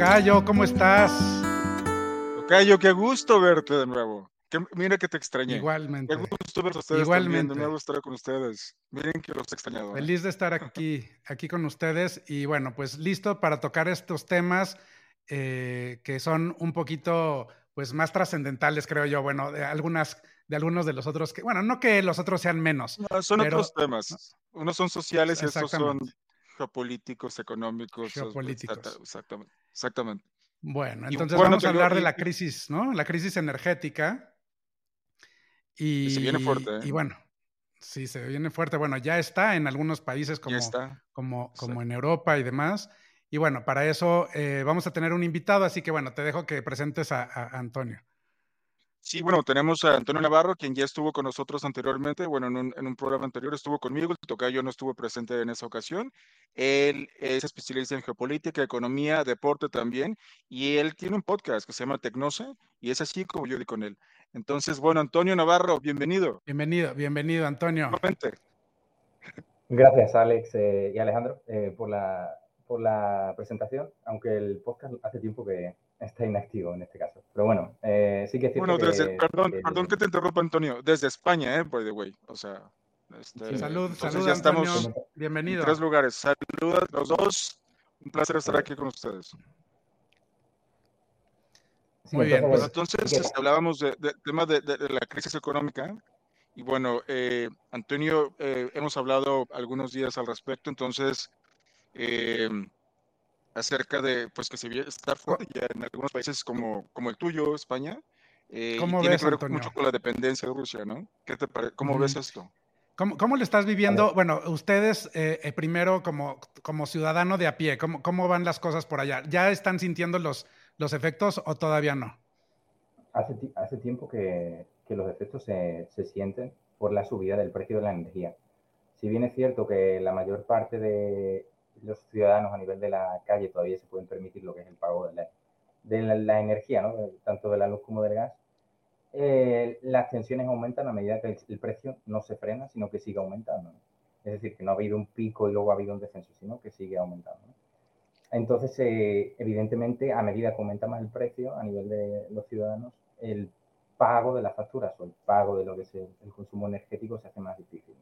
Tocayo, ¿cómo estás? Tocayo, qué gusto verte de nuevo. mira que te extrañé. Igualmente. Qué gusto ver a ustedes Igualmente. de nuevo estar con ustedes. Miren que los he extrañado. ¿eh? Feliz de estar aquí, aquí con ustedes y bueno, pues listo para tocar estos temas eh, que son un poquito pues más trascendentales, creo yo. Bueno, de algunas de algunos de los otros que, bueno, no que los otros sean menos. son otros temas. Unos son sociales y estos son geopolíticos, económicos. Geopolíticos. Exactamente. Exactamente. Bueno, entonces vamos a hablar de la crisis, ¿no? La crisis energética. Y, se viene fuerte. ¿eh? Y bueno, sí, se viene fuerte. Bueno, ya está en algunos países como, como, como en Europa y demás. Y bueno, para eso eh, vamos a tener un invitado, así que bueno, te dejo que presentes a Antonio. Sí, bueno, tenemos a Antonio Navarro, quien ya estuvo con nosotros anteriormente. Bueno, en un, programa anterior estuvo conmigo, el tocayo no estuvo presente en esa ocasión. Él es especialista en geopolítica, economía, deporte también, y él tiene un podcast que se llama Tecnose, y es así como yo di con él. Entonces, bueno, Antonio Navarro, bienvenido. Bienvenido, bienvenido, Antonio. Gracias, Alex eh, y Alejandro, eh, por, la, por la presentación, aunque el podcast hace tiempo que, está inactivo en este caso. Pero bueno, eh, sí que es cierto Bueno, desde, perdón, perdón que te interrumpa, Antonio. Desde España, ¿eh? By the way. O sea, este, salud, salud, ya estamos Bienvenido. En tres lugares. Saludos a los dos. Un placer estar aquí con ustedes. Muy bien. Pues entonces este, hablábamos del de, tema de, de, la crisis económica. Y bueno, eh, Antonio, eh, hemos hablado algunos días al respecto. Entonces, eh, acerca de pues que se ya en algunos países como, como el tuyo, España. Eh, ¿Cómo tiene ves, que ver mucho con la dependencia de Rusia, ¿no? ¿Qué te ¿Cómo ves esto? ¿Cómo, ¿Cómo, le estás viviendo? Bueno, ustedes eh, eh, primero como, como ciudadano de a pie, ¿cómo, ¿cómo van las cosas por allá? ¿Ya están sintiendo los, los efectos o todavía no? Hace, hace tiempo que, que los efectos se, se, sienten por la subida del precio de la energía. Si bien es cierto que la mayor parte de, los ciudadanos a nivel de la calle todavía se pueden permitir lo que es el pago de la, de la, energía, ¿no? tanto de la luz como del gas, eh, las tensiones aumentan a medida que el, precio no se frena, sino que sigue aumentando. Es decir, que no ha habido un pico y luego ha habido un descenso, sino que sigue aumentando. Entonces, eh, evidentemente, a medida que aumenta más el precio a nivel de los ciudadanos, el pago de las facturas o el pago de lo que es el, consumo energético se hace más difícil.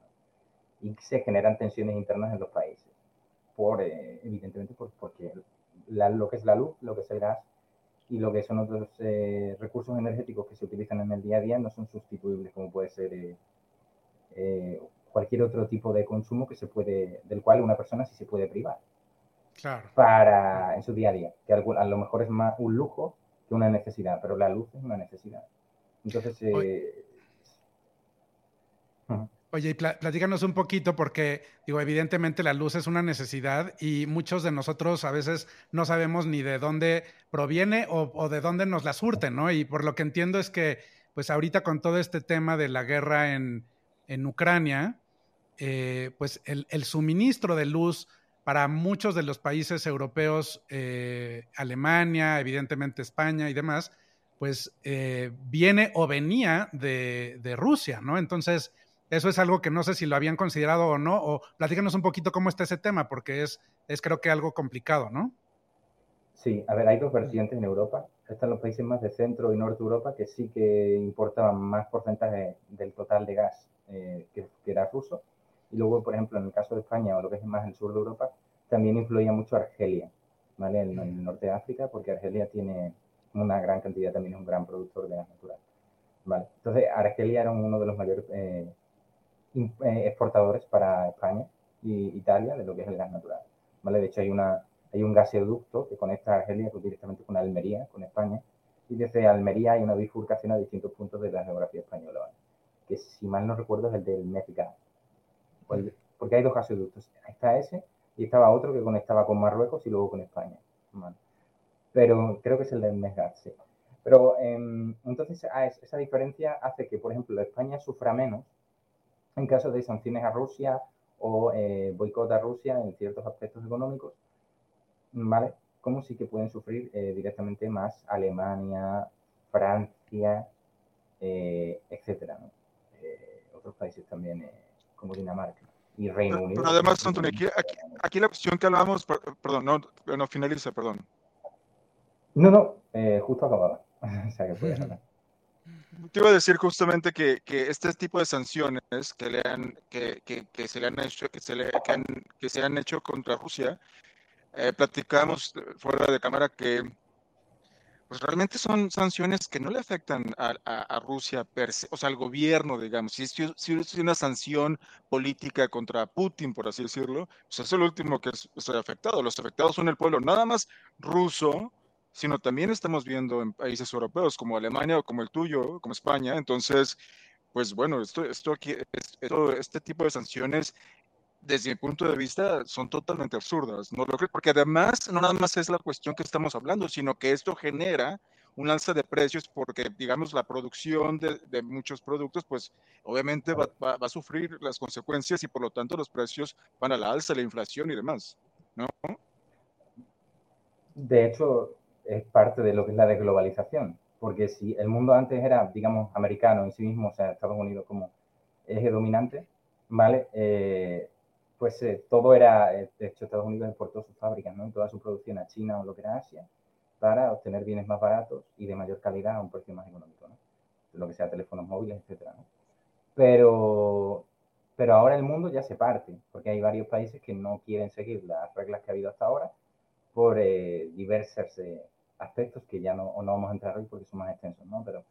Y se generan tensiones internas en los países por, eh, evidentemente, porque lo que es la luz, lo que es el gas y lo que son otros eh, recursos energéticos que se utilizan en el día a día no son sustituibles, como puede ser eh, cualquier otro tipo de consumo que se puede, del cual una persona sí se puede privar. Claro. Para en su día a día, que a lo mejor es más un lujo que una necesidad, pero la luz es una necesidad. Entonces, Oye, y platícanos un poquito porque, digo, evidentemente la luz es una necesidad y muchos de nosotros a veces no sabemos ni de dónde proviene o, de dónde nos la surten, ¿no? Y por lo que entiendo es que, pues ahorita con todo este tema de la guerra en, Ucrania, eh, pues el, suministro de luz para muchos de los países europeos, eh, Alemania, evidentemente España y demás, pues eh, viene o venía de, de Rusia, ¿no? Entonces, eso es algo que no sé si lo habían considerado o no, o platícanos un poquito cómo está ese tema, porque es, es creo que algo complicado, ¿no? Sí, a ver, hay dos vertientes en Europa. Están los países más de centro y norte de Europa que sí que importaban más porcentaje del total de gas eh, que, era ruso. Y luego, por ejemplo, en el caso de España o lo que es más el sur de Europa, también influía mucho Argelia, ¿vale? En, el norte de África, porque Argelia tiene una gran cantidad, también es un gran productor de gas natural. ¿vale? Entonces, Argelia era uno de los mayores eh, exportadores para España y Italia de lo que es el gas natural. ¿vale? De hecho, hay, una, hay un gasoducto que conecta a Argelia directamente con Almería, con España, y desde Almería hay una bifurcación a distintos puntos de la geografía española, que si mal no recuerdo es el del México. Porque hay dos gasoductos. Está ese y estaba otro que conectaba con Marruecos y luego con España. Pero creo que es el del Mesgas, sí. Pero em, entonces esa diferencia hace que, por ejemplo, España sufra menos en caso de sanciones a Rusia o eh, boicot a Rusia en ciertos aspectos económicos, ¿vale? Como sí que pueden sufrir eh, directamente más Alemania, Francia, eh, etcétera, eh, otros países también como Dinamarca y Reino Unido. Pero además, Antonio, aquí, aquí, la cuestión que hablábamos, perdón, no, no finaliza, perdón. No, no, eh, justo acababa. o sea que puedes hablar. Te iba a decir justamente que, este tipo de sanciones que, le han, se le han hecho, que se, le, que hecho contra Rusia, eh, platicamos fuera de cámara que pues realmente son sanciones que no le afectan a, Rusia, per se, o sea, al gobierno, digamos. Si es, si es, una sanción política contra Putin, por así decirlo, pues es el último que es afectado. Los afectados son el pueblo, nada más ruso, sino también estamos viendo en países europeos como Alemania o como el tuyo, como España. Entonces, pues bueno, esto, esto aquí, este tipo de sanciones, desde mi punto de vista, son totalmente absurdas. ¿no? Porque además, no nada más es la cuestión que estamos hablando, sino que esto genera un alza de precios porque, digamos, la producción de, muchos productos, pues obviamente va, a sufrir las consecuencias y por lo tanto los precios van a la alza, la inflación y demás, ¿no? De hecho, es parte de lo que es la desglobalización, porque si el mundo antes era, digamos, americano en sí mismo, o sea, Estados Unidos como eje dominante, ¿vale? Eh, pues eh, todo era, eh, de hecho, Estados Unidos exportó sus fábricas, ¿no? toda su producción a China o lo que era Asia, para obtener bienes más baratos y de mayor calidad a un precio más económico, ¿no? Lo que sea teléfonos móviles, etcétera, ¿no? Pero, pero ahora el mundo ya se parte, porque hay varios países que no quieren seguir las reglas que ha habido hasta ahora por diversas aspectos que ya no, no vamos a entrar hoy porque son más extensos, ¿no? Pero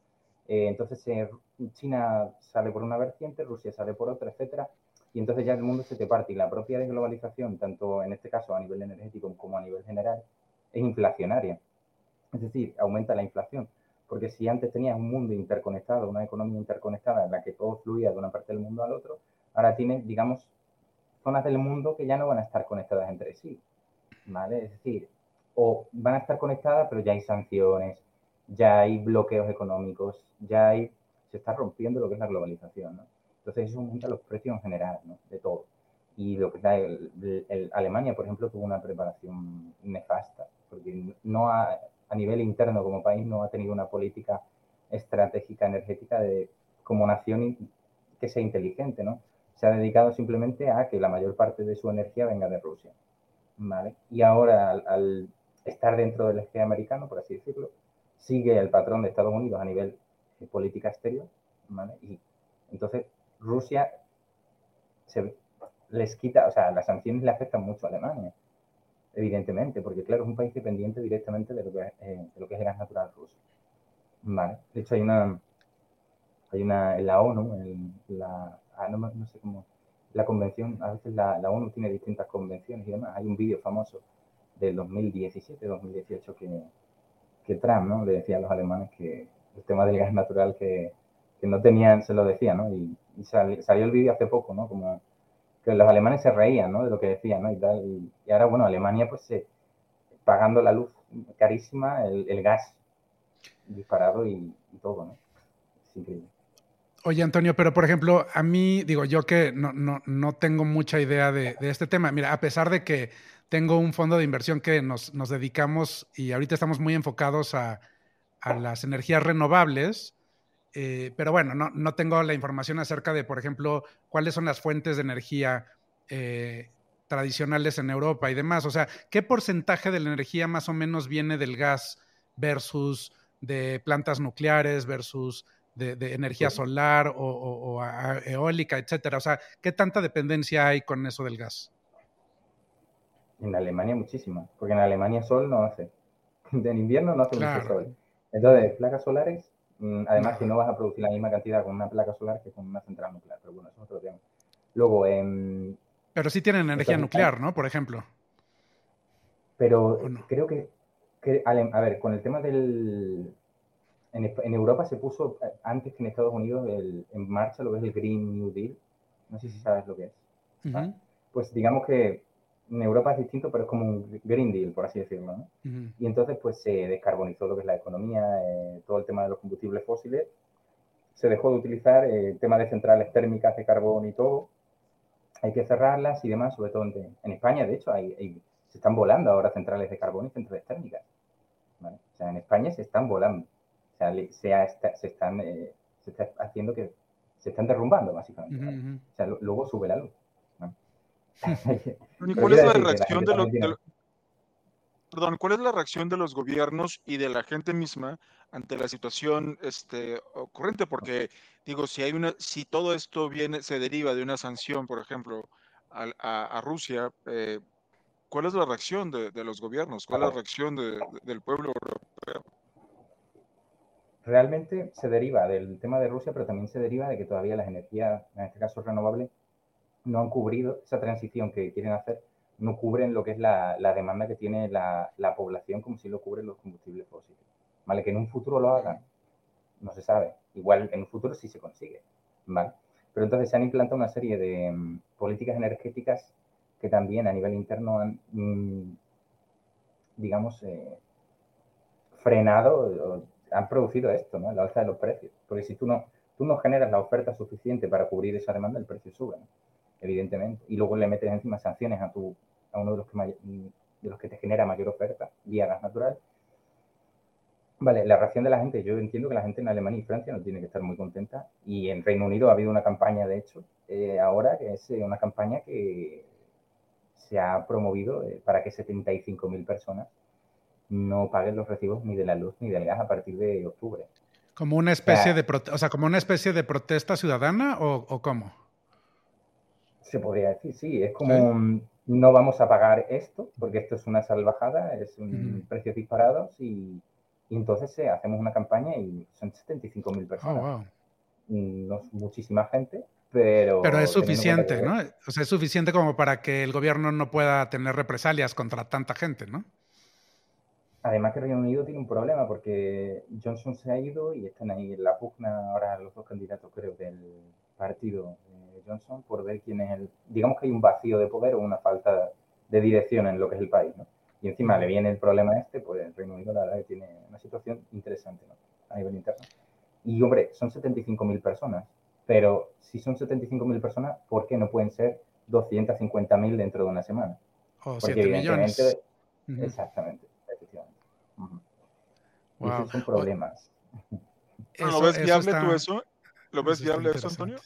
eh, entonces eh, China sale por una vertiente, Rusia sale por otra, etcétera, y entonces ya el mundo se te parte y la propia desglobalización, tanto en este caso a nivel energético como a nivel general, es inflacionaria. Es decir, aumenta la inflación. Porque si antes tenías un mundo interconectado, una economía interconectada en la que todo fluía de una parte del mundo al otro, ahora tienes, digamos, zonas del mundo que ya no van a estar conectadas entre sí. ¿Vale? Es decir, o van a estar conectadas, pero ya hay sanciones, ya hay bloqueos económicos, ya hay, se está rompiendo lo que es la globalización, ¿no? Entonces eso aumenta los precios en general, ¿no? De todo. Y lo que está el, Alemania, por ejemplo, tuvo una preparación nefasta, porque no a nivel interno como país no ha tenido una política estratégica energética de, como nación que sea inteligente, ¿no? Se ha dedicado simplemente a que la mayor parte de su energía venga de Rusia, ¿vale? Y ahora al estar dentro del eje americano, por así decirlo, sigue el patrón de Estados Unidos a nivel de política exterior, ¿vale? Y entonces Rusia se les quita, o sea, las sanciones le afectan mucho a Alemania, evidentemente, porque claro, es un país dependiente directamente de lo que, eh, es el gas natural ruso. ¿Vale? De hecho, hay una, hay una, en la ONU, en la, ah, no, no, sé cómo, la convención, a veces la, la ONU tiene distintas convenciones y demás, hay un vídeo famoso del 2017-2018 que, que Trump ¿no? le decía a los alemanes que el tema del gas natural que, que no tenían, se lo decía, ¿no? Y, salió el vídeo hace poco, ¿no? Como que los alemanes se reían, ¿no? De lo que decían, ¿no? Y, tal, y, ahora, bueno, Alemania, pues, pagando la luz carísima, el, el gas disparado y, todo, ¿no? Es increíble. Oye, Antonio, pero por ejemplo, a mí, digo, yo que no, no, no tengo mucha idea de, este tema, mira, a pesar de que tengo un fondo de inversión que nos, nos dedicamos y ahorita estamos muy enfocados a, a las energías renovables, eh, pero bueno, no, no, tengo la información acerca de, por ejemplo, cuáles son las fuentes de energía eh, tradicionales en Europa y demás. O sea, ¿qué porcentaje de la energía más o menos viene del gas versus de plantas nucleares versus de, de energía solar o, o, o, eólica, etcétera? O sea, ¿qué tanta dependencia hay con eso del gas? En Alemania muchísima, porque en Alemania sol no hace. En invierno no hace claro. mucho sol. Entonces, placas solares, mm, además no. que no vas a producir la misma cantidad con una placa solar que con una central nuclear, pero bueno, eso es otro tema. Luego, en... Pero sí tienen energía nuclear, ¿no? Por ejemplo. Pero no? creo que, que, a ver, con el tema del... En, en, Europa se puso eh, antes que en Estados Unidos el, en marcha lo que es el Green New Deal. No sé si sabes lo que es. Uh -huh. Pues digamos que en Europa es distinto, pero es como un Green Deal, por así decirlo. ¿no? Uh -huh. Y entonces, pues se descarbonizó lo que es la economía, eh, todo el tema de los combustibles fósiles. Se dejó de utilizar eh, el tema de centrales térmicas de carbón y todo. Hay que cerrarlas y demás, sobre todo en, en España, de hecho, hay, hay, se están volando ahora centrales de carbón y centrales térmicas. ¿vale? O sea, en España se están volando. O sea, se, ha, se, están, eh, se está haciendo que se están derrumbando, básicamente. Uh -huh. O sea, lo, luego sube la luz. ¿Cuál es la reacción de, lo, de, perdón, ¿cuál es la reacción de los gobiernos y de la gente misma ante la situación este, ocurrente? Porque digo, si hay una, si todo esto viene, se deriva de una sanción, por ejemplo, a, Rusia, eh, ¿cuál es la reacción de, los gobiernos? ¿Cuál es la reacción del pueblo europeo? Realmente se deriva del tema de Rusia, pero también se deriva de que todavía las energías, en este caso renovables, no han cubrido esa transición que quieren hacer no cubren lo que es la, demanda que tiene la, población como si lo cubren los combustibles fósiles. ¿Vale? Que en un futuro lo hagan, no se sabe. Igual en un futuro sí se consigue, ¿vale? Pero entonces se han implantado una serie de mm, políticas energéticas que también a nivel interno han, mm, digamos, eh, frenado, han producido esto, ¿no? La alza de los precios. Porque si tú no, tú no generas la oferta suficiente para cubrir esa demanda, el precio sube, evidentemente. Y luego le metes encima sanciones a tu, a uno de los que, de los que te genera mayor oferta, vía gas natural. Vale, la reacción de la gente, yo entiendo que la gente en Alemania y Francia no tiene que estar muy contenta y en Reino Unido ha habido una campaña, de hecho, eh, ahora que es eh, una campaña que se ha promovido eh, para que 75.000 personas no paguen los recibos ni de la luz ni del gas a partir de octubre. ¿Como una especie, de, o sea, como una especie de protesta ciudadana o, o cómo? Se podría decir, sí, es como no vamos a pagar esto, porque esto es una salvajada, es un precio disparado y, entonces eh, hacemos una campaña y son 75.000 personas. Oh, no es muchísima gente, pero... Pero es suficiente, ¿no? O sea, es suficiente como para que el gobierno no pueda tener represalias contra tanta gente, ¿no? Además que Reino Unido tiene un problema porque Johnson se ha ido y están ahí en la pugna ahora los dos candidatos, creo, del partido Johnson por ver quién es el... Digamos que hay un vacío de poder o una falta de dirección en lo que es el país, ¿no? Y encima le viene el problema este, pues el Reino Unido la verdad que tiene una situación interesante, ¿no? A nivel interno. Y hombre, son 75.000 personas, pero si son 75.000 personas, ¿por qué no pueden ser 250.000 dentro de una semana? O 7 millones. Exactamente, esos son problemas. ¿Lo ves viable tú eso? ¿Lo ves viable eso, Antonio?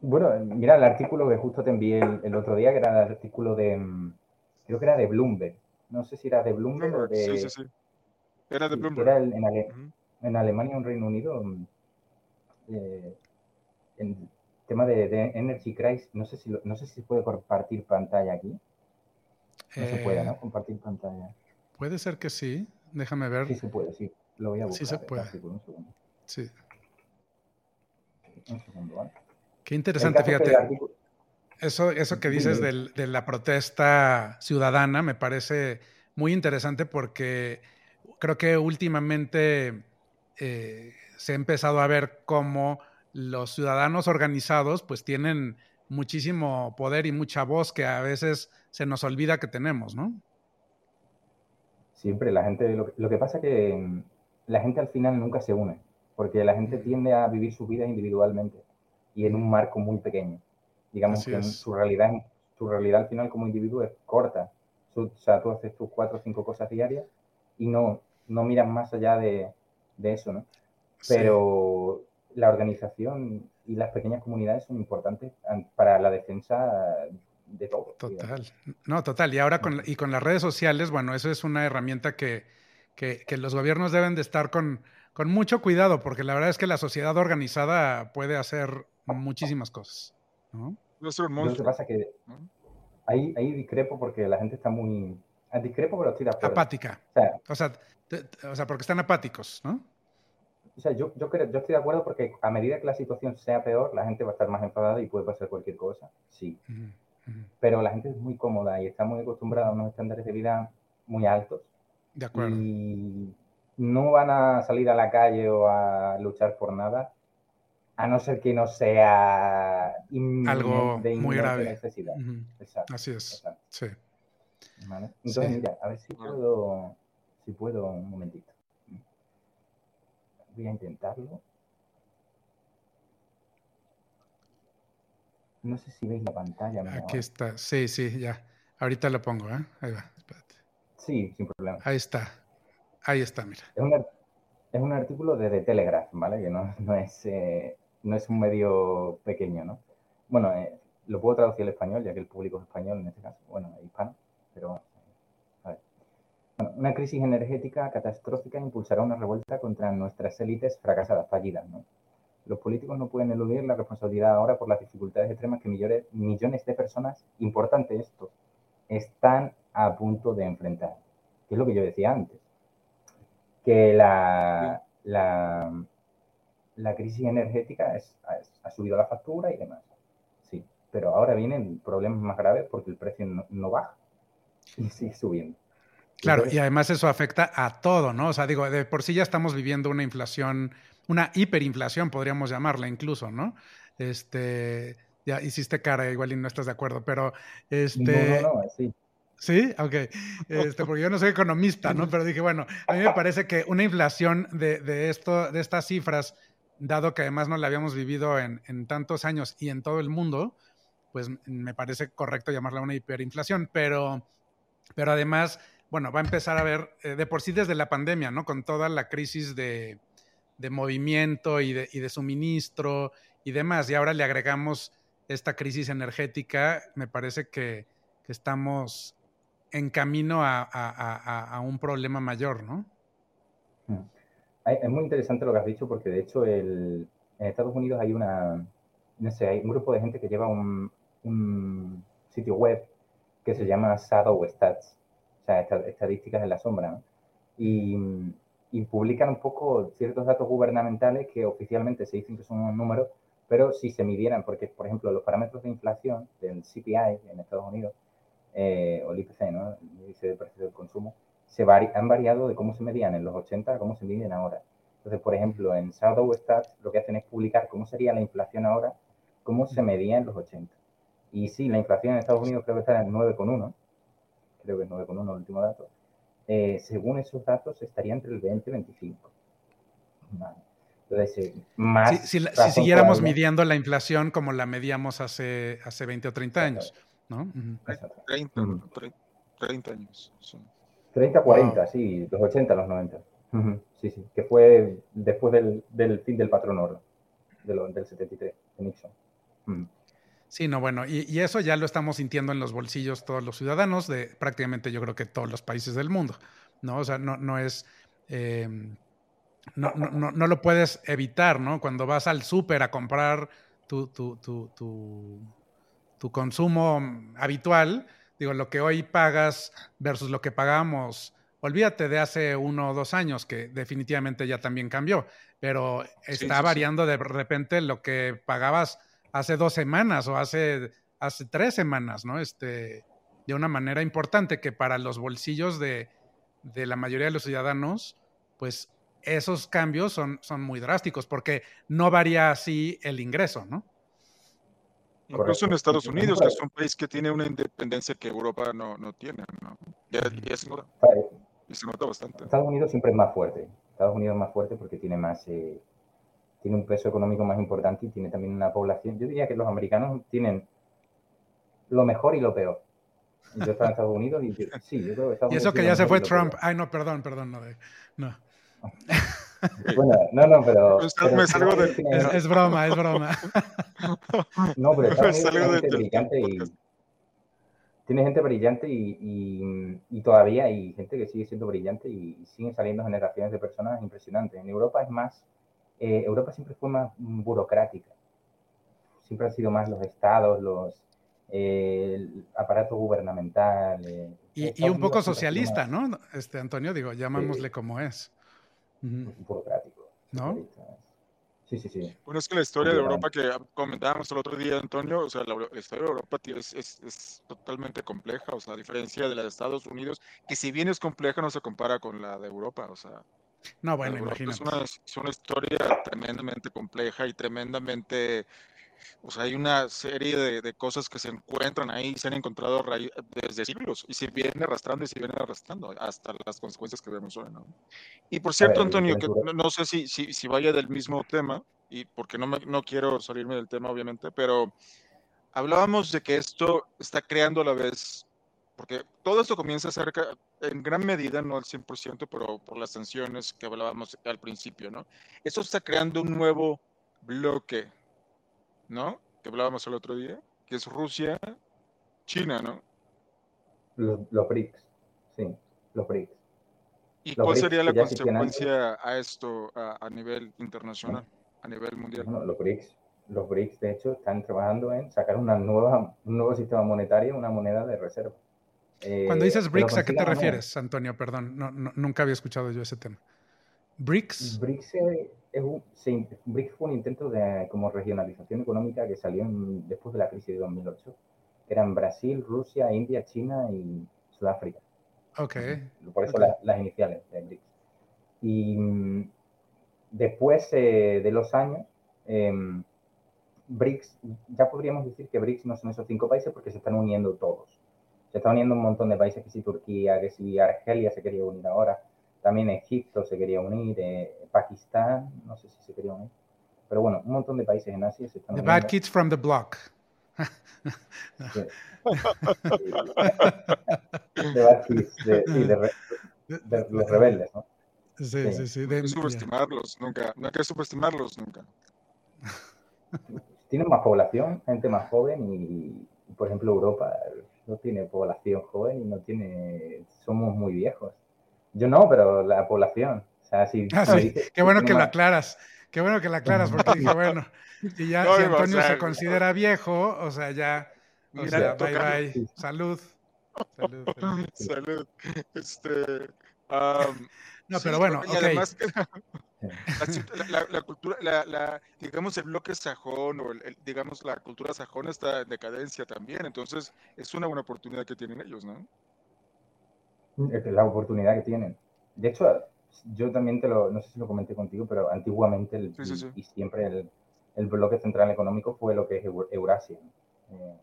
Bueno, mira el artículo que justo te envié el, otro día, que era el artículo de, mm, creo que era de Bloomberg. No sé si era de Bloomberg, o de... Sí, sí, sí. Era de Bloomberg. Era en, Alemania o en Reino Unido, mm, eh, en tema de, Energy Crisis, no sé, si no sé si se puede compartir pantalla aquí. No se puede, ¿no? Eh, compartir pantalla. Puede ser que sí. Déjame ver. Sí se puede, sí. Lo voy a buscar. Sí se puede. un segundo. Sí. Un segundo, ¿vale? Qué interesante, fíjate. Eso, eso que dices de la protesta ciudadana me parece muy interesante porque creo que últimamente eh, se ha empezado a ver cómo los ciudadanos organizados pues tienen muchísimo poder y mucha voz que a veces se nos olvida que tenemos, ¿no? Siempre la gente, lo, lo que pasa es que mm, la gente al final nunca se une, porque la gente tiende a vivir su vida individualmente y en un marco muy pequeño. Digamos que su realidad, su realidad al final como individuo es corta. o sea, tú haces tus cuatro o cinco cosas diarias y no, no miras más allá de, de eso, ¿no? Pero la organización y las pequeñas comunidades son importantes para la defensa de todo. Total. No, total. Y ahora con, y con las redes sociales, bueno, eso es una herramienta que, que, que los gobiernos deben de estar con, con mucho cuidado, porque la verdad es que la sociedad organizada puede hacer muchísimas cosas. ¿no? Lo que pasa es que ahí, ahí discrepo porque la gente está muy... Ah, discrepo, pero estoy de acuerdo. Apática. O sea, o sea, porque están apáticos, ¿no? O sea, yo, yo, creo, yo estoy de acuerdo porque a medida que la situación sea peor, la gente va a estar más enfadada y puede pasar cualquier cosa, sí. Pero la gente es muy cómoda y está muy acostumbrada a unos estándares de vida muy altos. De acuerdo. Y no van a salir a la calle o a luchar por nada a no ser que no sea algo de muy grave. Necesidad. Exacto. Así es. Sí. Entonces, mira, a ver si puedo, si puedo un momentito. Voy a intentarlo. No sé si veis la pantalla. Aquí está. Sí, sí, ya. Ahorita lo pongo, ¿eh? Ahí va, espérate. Sí, sin problema. Ahí está. Ahí está, mira. Es un, es un artículo de The Telegraph, ¿vale? Que no, no es eh, no es un medio pequeño, ¿no? Bueno, eh, lo puedo traducir al español, ya que el público es español en este caso, bueno, hispano, pero a ver. una crisis energética catastrófica impulsará una revuelta contra nuestras élites fracasadas, fallidas. ¿no? Los políticos no pueden eludir la responsabilidad ahora por las dificultades extremas que millones, de personas, importante esto, están a punto de enfrentar. Que es lo que yo decía antes. Que la, la, crisis energética ha subido la factura y demás. Sí, pero ahora vienen problemas más graves porque el precio no, baja y sigue subiendo. Claro, y además eso afecta a todo, ¿no? O sea, digo, de por sí ya estamos viviendo una inflación una hiperinflación, podríamos llamarla incluso, ¿no? Este, ya hiciste cara, igual y no estás de acuerdo, pero este... No, no, no, sí. Sí, ok. Este, porque yo no soy economista, ¿no? Pero dije, bueno, a mí me parece que una inflación de, de esto, de estas cifras, dado que además no la habíamos vivido en, en, tantos años y en todo el mundo, pues me parece correcto llamarla una hiperinflación. Pero, pero además, bueno, va a empezar a ver, eh, de por sí desde la pandemia, ¿no? Con toda la crisis de, de movimiento y de, y de suministro y demás. Y ahora le agregamos esta crisis energética, me parece que, estamos en camino a, a, a, un problema mayor, ¿no? Mm. Es muy interesante lo que has dicho porque de hecho el, en Estados Unidos hay una, no sé, hay un grupo de gente que lleva un, un sitio web que se llama Shadow Stats, sea, estadísticas en la sombra, ¿no? Y y publican un poco ciertos datos gubernamentales que oficialmente se dicen que son unos números, pero si se midieran, porque por ejemplo los parámetros de inflación del CPI en Estados Unidos, eh, o el IPC, ¿no? el índice de precio del consumo, se han variado de cómo se medían en los 80 a cómo se miden ahora. Entonces, por ejemplo, en Shadow Stats lo que hacen es publicar cómo sería la inflación ahora, cómo se medía en los 80. Y sí, la inflación en Estados Unidos creo que está en 9,1, creo que es 9,1 el último dato, eh, según esos datos, estaría entre el 20 y 25. Entonces, eh, más si, siguiéramos midiendo la inflación como la medíamos hace, hace 20 o 30 años, ¿no? 30, 30, años. 30, 40, sí, los 80, los 90. Sí, sí, que fue después del, del fin del patrón oro, del 73, de Nixon. Sí, no, bueno, y, eso ya lo estamos sintiendo en los bolsillos todos los ciudadanos de prácticamente yo creo que todos los países del mundo, ¿no? O sea, no, no es, em, no, no, no, lo puedes evitar, ¿no? Cuando vas al súper a comprar tu, tu, tu, tu, consumo habitual, digo, lo que hoy pagas versus lo que pagamos, olvídate de hace uno o dos años, que definitivamente ya también cambió, pero está variando de repente lo que pagabas hace dos semanas o hace, hace tres semanas, ¿no? Este, de una manera importante que para los bolsillos de, de la mayoría de los ciudadanos, pues esos cambios son, son muy drásticos porque no varía así el ingreso, ¿no? Incluso en Estados Unidos, que es un país que tiene una independencia que Europa no, no tiene, ¿no? Ya, se, nota, se, nota, bastante. Estados Unidos siempre es más fuerte. Estados Unidos es más fuerte porque tiene más, eh, tiene un peso económico más importante y tiene también una población. Yo diría que los americanos tienen lo mejor y lo peor. Yo estaba en Estados Unidos y sí, yo creo que Estados Y eso que ya se fue Trump. Ay, no, perdón, perdón, no. no. Bueno, no, no, pero. es, broma, es broma. No, pero Estados Unidos tiene gente brillante y. Tiene gente brillante y, y, todavía hay gente que sigue siendo brillante y siguen saliendo generaciones de personas impresionantes. En Europa es más eh, Europa siempre fue más burocrática. Siempre han sido más los estados, los eh, el aparato gubernamental. Eh, y, un poco socialista, ¿no? Este Antonio, digo, llamámosle como es. Burocrático. ¿No? Sí, sí, sí. Bueno, es que la historia de Europa que comentábamos el otro día, Antonio, o sea, la, historia de Europa es, es, es, totalmente compleja, o sea, a diferencia de la de Estados Unidos, que si bien es compleja, no se compara con la de Europa, o sea, no, bueno, imagínate. Es una, es una historia tremendamente compleja y tremendamente o sea, hay una serie de, de, cosas que se encuentran ahí, se han encontrado desde siglos y se viene arrastrando y se viene arrastrando hasta las consecuencias que vemos hoy, ¿no? Y por cierto, Antonio, que no, sé si, si, si, vaya del mismo tema, y porque no, me, no quiero salirme del tema, obviamente, pero hablábamos de que esto está creando a la vez porque todo esto comienza cerca, en gran medida, no al 100%, pero por las sanciones que hablábamos al principio, ¿no? Eso está creando un nuevo bloque, ¿no? Que hablábamos el otro día, que es Rusia, China, ¿no? Los, BRICS, sí, los BRICS. ¿Y cuál sería la consecuencia a esto a, nivel internacional, a nivel mundial? los BRICS, los BRICS, de hecho, están trabajando en sacar una nueva, un nuevo sistema monetario, una moneda de reserva. Cuando dices eh, BRICS, ¿a qué te refieres, Antonio? Perdón, nunca había escuchado yo ese tema. ¿BRICS? BRICS, es un, BRICS fue un intento de como regionalización económica que salió después de la crisis de 2008. Eran Brasil, Rusia, India, China y Sudáfrica. Ok. Por eso las iniciales de BRICS. Y mm, después eh, de los años, em, BRICS, ya podríamos decir que BRICS no son esos cinco países porque se están uniendo todos. Se están uniendo un montón de países, que si Turquía, que si Argelia se quería unir ahora, también Egipto se quería unir, eh, Pakistán, no sé si se quería unir. Pero bueno, un montón de países en Asia se están The bad kids from the block. de bad kids, de, sí, de, los rebeldes, ¿no? Sí, sí, sí. De, subestimarlos, nunca. No hay que subestimarlos nunca. Tienen más población, gente más joven y, por ejemplo, Europa no tiene población joven y no tiene. Somos muy viejos. Yo no, pero la población. O sea, si, ah, sí. Qué bueno que lo aclaras. Qué bueno que lo aclaras, porque dije, bueno, si ya si Antonio se considera viejo, o sea, ya. O sea, bye bye. Salud. Salud. Salud. Este. no, pero bueno, y además la, cultura, la, la, digamos, el bloque sajón o el, digamos, la cultura sajón está en decadencia también, entonces es una buena oportunidad que tienen ellos, ¿no? La oportunidad que tienen. De hecho, yo también te lo, no sé si lo comenté contigo, pero antiguamente el, y, siempre el, el, bloque central económico fue lo que es Eurasia, eh,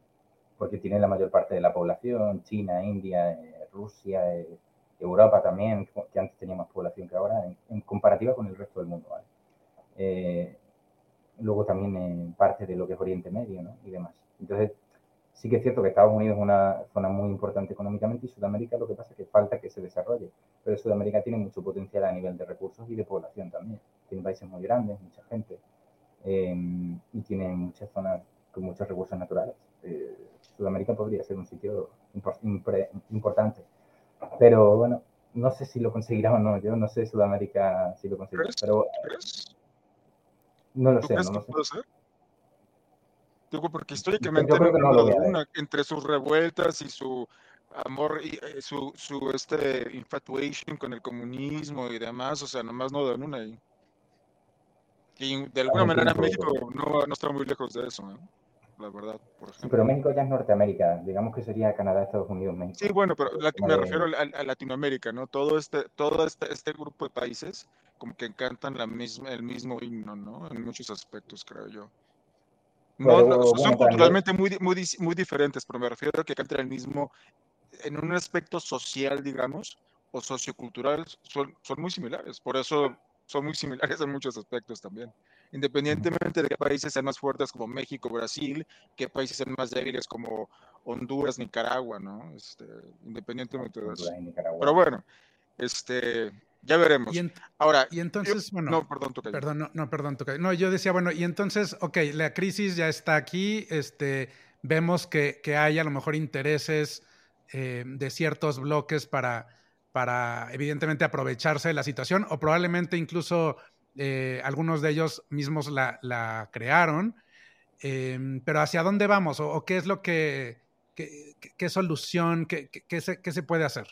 porque tiene la mayor parte de la población, China, India, eh, Rusia, eh, Europa también, que antes tenía más población que ahora, en, comparativa con el resto del mundo. ¿vale? luego también parte de lo que es Oriente Medio ¿no? y demás. Entonces, sí que es cierto que Estados Unidos es una zona muy importante económicamente y Sudamérica lo que pasa es que falta que se desarrolle. Pero Sudamérica tiene mucho potencial a nivel de recursos y de población también. Tiene países muy grandes, mucha gente em, y tiene muchas zonas con muchos recursos naturales. Eh, Sudamérica podría ser un sitio importante. Pero bueno, no sé si lo conseguirá o no. Yo no sé Sudamérica si lo conseguirá. Pero no lo sé. No lo sé porque históricamente entre sus revueltas y su amor y eh, su, su este infatuation con el comunismo y demás, o sea, nomás no dan una ahí. Y de alguna manera México no, no está muy lejos de eso, la verdad. Por sí, pero México ya es Norteamérica, digamos que sería Canadá, Estados Unidos, México. Sí, bueno, pero me refiero a, Latinoamérica, ¿no? Todo este, todo este, este grupo de países como que encantan la misma, el mismo himno, ¿no? En muchos aspectos, creo yo. No, son culturalmente muy, muy, muy diferentes, pero me refiero a que cantan el mismo, en un aspecto social, digamos, o sociocultural, son, son muy similares. Por eso son muy similares en muchos aspectos también. Independientemente de qué países sean más fuertes como México, Brasil, qué países sean más débiles como Honduras, Nicaragua, ¿no? Este, independientemente de eso. Pero bueno, este, ya veremos. Ahora, y entonces, bueno, no, perdón, Perdón, no, no, perdón, No, yo decía, bueno, y entonces, ok, la crisis ya está aquí, este, vemos que, que hay a lo mejor intereses eh, de ciertos bloques para, para, evidentemente, aprovecharse de la situación, o probablemente incluso eh, algunos de ellos mismos la, crearon. Em, pero ¿hacia dónde vamos? ¿O, qué es lo que, qué, solución, qué, qué, se, qué se puede hacer?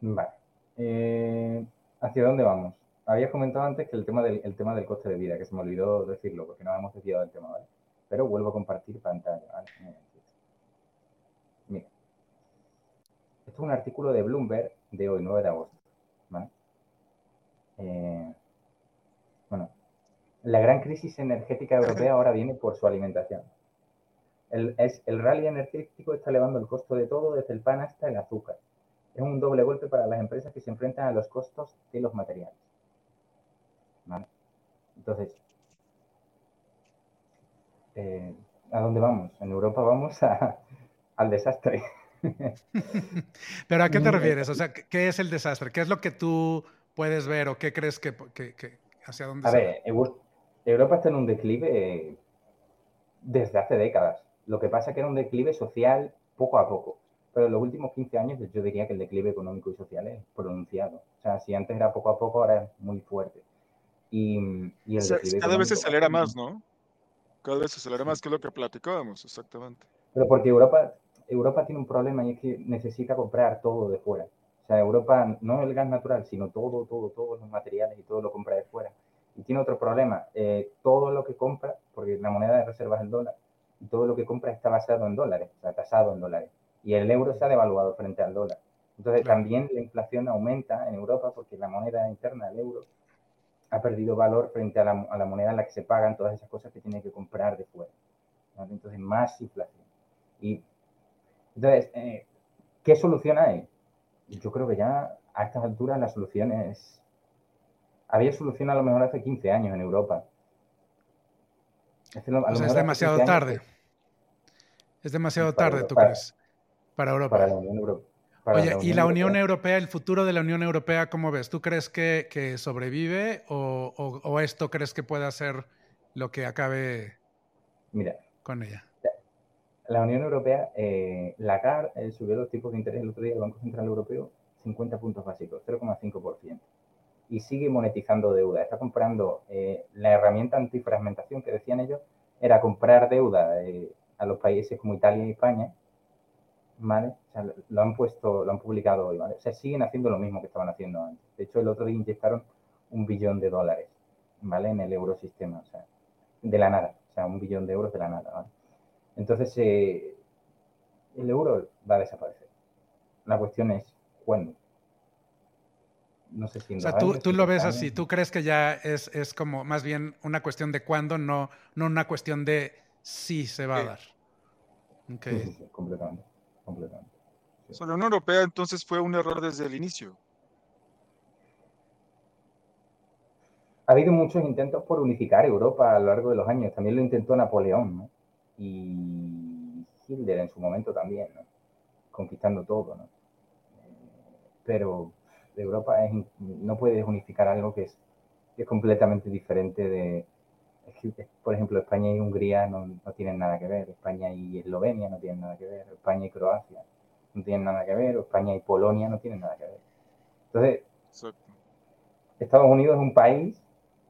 Vale. Eh, ¿Hacia dónde vamos? Habías comentado antes que el tema, del, tema del coste de vida, que se me olvidó decirlo porque no hemos desviado del tema, ¿vale? Pero vuelvo a compartir pantalla. Mira. Esto es un artículo de Bloomberg de hoy, 9 de agosto. Eh, bueno, la gran crisis energética europea ahora viene por su alimentación. El, es, el rally energético está elevando el costo de todo, desde el pan hasta el azúcar es un doble golpe para las empresas que se enfrentan a los costos de los materiales. Entonces, eh, ¿a dónde vamos? En Europa vamos al desastre. ¿Pero a qué te refieres? O sea, ¿qué es el desastre? ¿Qué es lo que tú puedes ver o qué crees que, hacia dónde A ver, Europa está en un declive desde hace décadas. Lo que pasa es que era un declive social poco a poco pero en los últimos 15 años yo diría que el declive económico y social es pronunciado. O sea, si antes era poco a poco, ahora es muy fuerte. Y, y el cada vez se acelera más, ¿no? Cada vez se acelera más, que lo que platicábamos, exactamente. Pero porque Europa, Europa tiene un problema y es que necesita comprar todo de fuera. O sea, Europa no el gas natural, sino todo, todo, todos los materiales y todo lo compra de fuera. Y tiene otro problema, eh, todo lo que compra, porque la moneda de reserva es el dólar, y todo lo que compra está basado en dólares, o sea, tasado en dólares y el euro se ha devaluado frente al dólar. Entonces también la inflación aumenta en Europa porque la moneda interna, el euro, ha perdido valor frente a la, moneda en la que se pagan todas esas cosas que tiene que comprar de fuera. Entonces más inflación. Y entonces, eh, ¿qué solución hay? Yo creo que ya a estas alturas la solución es... Había solución a lo mejor hace 15 años en Europa. Es, es demasiado tarde. Es demasiado tarde, ¿tú crees? Para Europa. Para la Unión Europea. Oye, ¿y la Unión Europea. el futuro de la Unión Europea, cómo ves? ¿Tú crees que, sobrevive o, esto crees que pueda ser lo que acabe Mira, con ella? La Unión Europea, eh, la CAR eh, subió los tipos de interés el otro día del Banco Central Europeo 50 puntos básicos, 0,5%. Y sigue monetizando deuda. Está comprando eh, la herramienta antifragmentación que decían ellos, era comprar deuda a los países como Italia y España ¿vale? lo han puesto, lo han publicado hoy, ¿vale? O sea, siguen haciendo lo mismo que estaban haciendo antes. De hecho, el otro día inyectaron un billón de dólares, ¿vale? En el eurosistema, o sea, de la nada, o sea, un billón de euros de la nada, ¿vale? Entonces, eh, el euro va a desaparecer. La cuestión es, ¿cuándo? No sé si... O sea, tú, tú lo ves así, tú crees que ya es, es como más bien una cuestión de cuándo, no, no una cuestión de si se va a dar. Okay. Sí, sí, completamente completamente. la Unión Europea entonces fue un error desde el inicio. Ha habido muchos intentos por unificar Europa a lo largo de los años. También lo intentó Napoleón, ¿no? Y Hitler en su momento también, ¿no? Conquistando todo, ¿no? Pero Europa es, no puedes unificar algo que es, que es completamente diferente de, por ejemplo, España y Hungría no, no, tienen nada que ver, España y Eslovenia no tienen nada que ver, España y Croacia no tienen nada que ver, España y Polonia no tienen nada que ver. Entonces, Estados Unidos es un país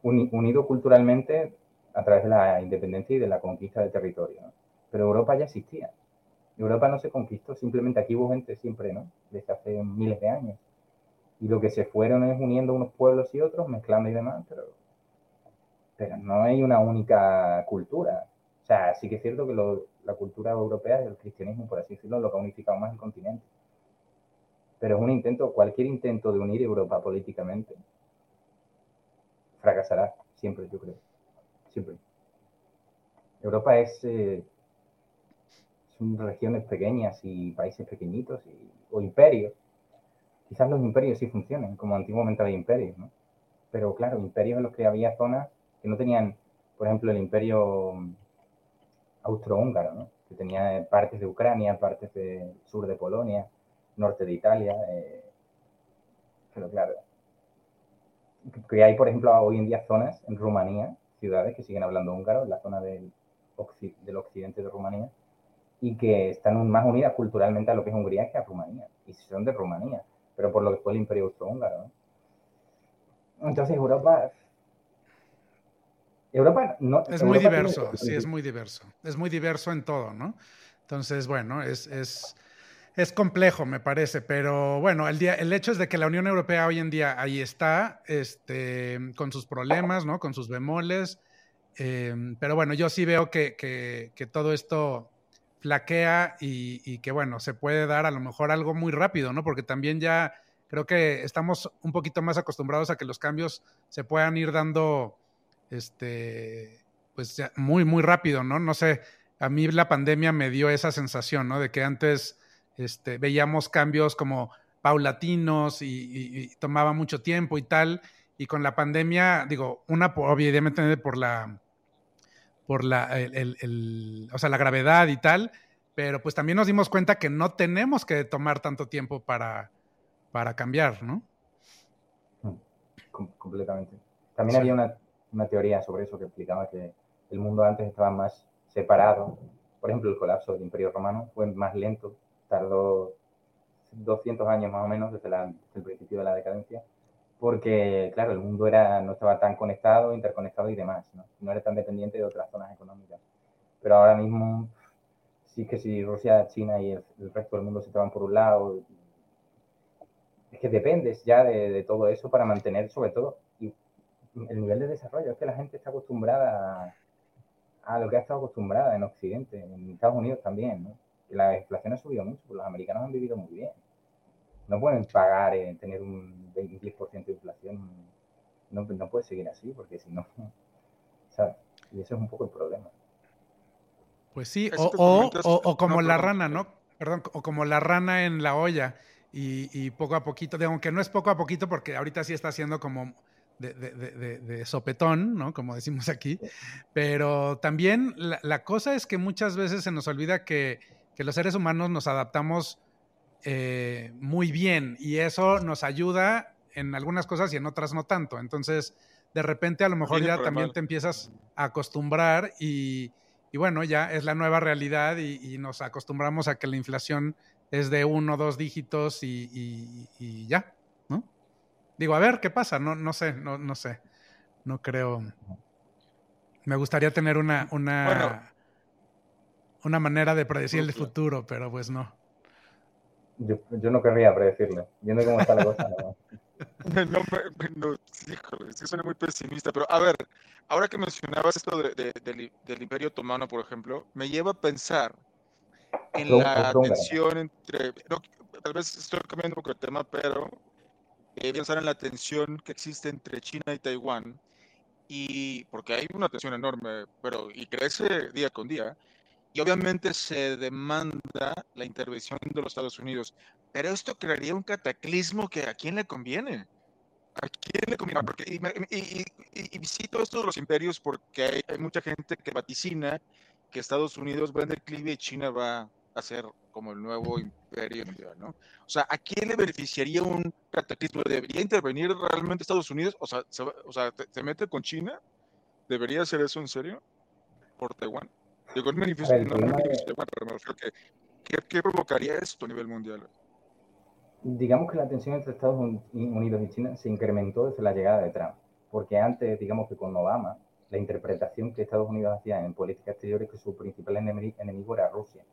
unido culturalmente a través de la independencia y de la conquista del territorio, pero Europa ya existía. Europa no se conquistó, simplemente aquí hubo gente siempre, ¿no? Desde hace miles de años. Y lo que se fueron es uniendo unos pueblos y otros, mezclando y demás, pero pero no hay una única cultura. O sea, sí que es cierto que la cultura europea y el cristianismo, por así decirlo, lo que ha unificado más el continente. Pero es un intento, cualquier intento de unir Europa políticamente fracasará, siempre, yo creo. Europa es, eh, regiones pequeñas y países pequeñitos o imperios. Quizás los imperios sí funcionen, como antiguamente había imperios, ¿no? Pero claro, imperios en los que había zonas que no tenían, por ejemplo, el imperio austrohúngaro, que tenía partes de Ucrania, partes del sur de Polonia, norte de Italia. Eh, pero claro, que hay, por ejemplo, hoy en día zonas en Rumanía, ciudades que siguen hablando húngaro, en la zona del, del occidente de Rumanía, y que están más unidas culturalmente a lo que es Hungría que a Rumanía, y son de Rumanía, pero por lo que fue el imperio austrohúngaro. Entonces Europa Europa no. Es muy diverso, sí, es muy diverso. Es muy diverso en todo, ¿no? Entonces, bueno, es, es, es complejo, me parece, pero bueno, el, día, el hecho es de que la Unión Europea hoy en día ahí está, este, con sus problemas, ¿no? Con sus bemoles. Em, pero bueno, yo sí veo que, que, que todo esto flaquea y, y, que bueno, se puede dar a lo mejor algo muy rápido, ¿no? Porque también ya creo que estamos un poquito más acostumbrados a que los cambios se puedan ir dando este, pues muy, muy rápido, ¿no? No sé, a mí la pandemia me dio esa sensación, ¿no? De que antes este, veíamos cambios como paulatinos y, tomaba mucho tiempo y tal, y con la pandemia, digo, una obviamente por la, por la, el, o sea, la gravedad y tal, pero pues también nos dimos cuenta que no tenemos que tomar tanto tiempo para, para cambiar, ¿no? completamente. También había una una teoría sobre eso que explicaba que el mundo antes estaba más separado. Por ejemplo, el colapso del Imperio Romano fue más lento, tardó 200 años más o menos, desde, el principio de la decadencia, porque, claro, el mundo era, no estaba tan conectado, interconectado y demás, ¿no? no era tan dependiente de otras zonas económicas. Pero ahora mismo, sí que si Rusia, China y el, resto del mundo se estaban por un lado, es que dependes ya de, de, todo eso para mantener, sobre todo, el nivel de desarrollo. Es que la gente está acostumbrada a, a lo que ha estado acostumbrada en Occidente, en Estados Unidos también, ¿no? La inflación ha subido mucho, los americanos han vivido muy bien. No pueden pagar en tener un 10% de inflación. No, no puede seguir así, porque si no, ¿sabes? Y ese es un poco el problema. Pues sí, o, o, como la rana, ¿no? Perdón, o como la rana en la olla. Y, y, poco a poquito, digo, que no es poco a poquito, porque ahorita sí está haciendo como de, de, de, sopetón, ¿no? Como decimos aquí. Pero también la, la, cosa es que muchas veces se nos olvida que que los seres humanos nos adaptamos eh, muy bien y eso nos ayuda en algunas cosas y en otras no tanto. Entonces, de repente a lo mejor ya también te empiezas a acostumbrar y, bueno, ya es la nueva realidad y, nos acostumbramos a que la inflación es de uno o dos dígitos y, ya, ¿no? Digo, a ver qué pasa, no, no sé, no, no sé, no creo. Me gustaría tener una, una una manera de predecir el futuro, pero pues no. Yo, yo no querría predecirlo, viendo cómo está la cosa. No, no, no híjole, es que suena muy pesimista, pero a ver, ahora que mencionabas esto de, del, Imperio Otomano, por ejemplo, me lleva a pensar en la tensión entre, tal vez estoy cambiando un poco el tema, pero eh, pensar en la tensión que existe entre China y Taiwán, y porque hay una tensión enorme, pero y crece día con día, y obviamente se demanda la intervención de los Estados Unidos. Pero esto crearía un cataclismo que a quién le conviene. ¿A quién le conviene? Porque, y, y, visito estos los imperios porque hay, mucha gente que vaticina que Estados Unidos va en declive y China va a ser como el nuevo imperio ¿no? O sea, ¿a quién le beneficiaría un cataclismo? ¿Debería intervenir realmente Estados Unidos? O sea, ¿se, o sea, ¿se mete con China? ¿Debería hacer eso en serio? ¿Por Taiwán? ¿Qué, provocaría esto a nivel mundial? Digamos que la tensión entre Estados Unidos y China se incrementó desde la llegada de Trump, porque antes, digamos que con Obama, la interpretación que Estados Unidos hacía en política exterior es que su principal enemigo era Rusia.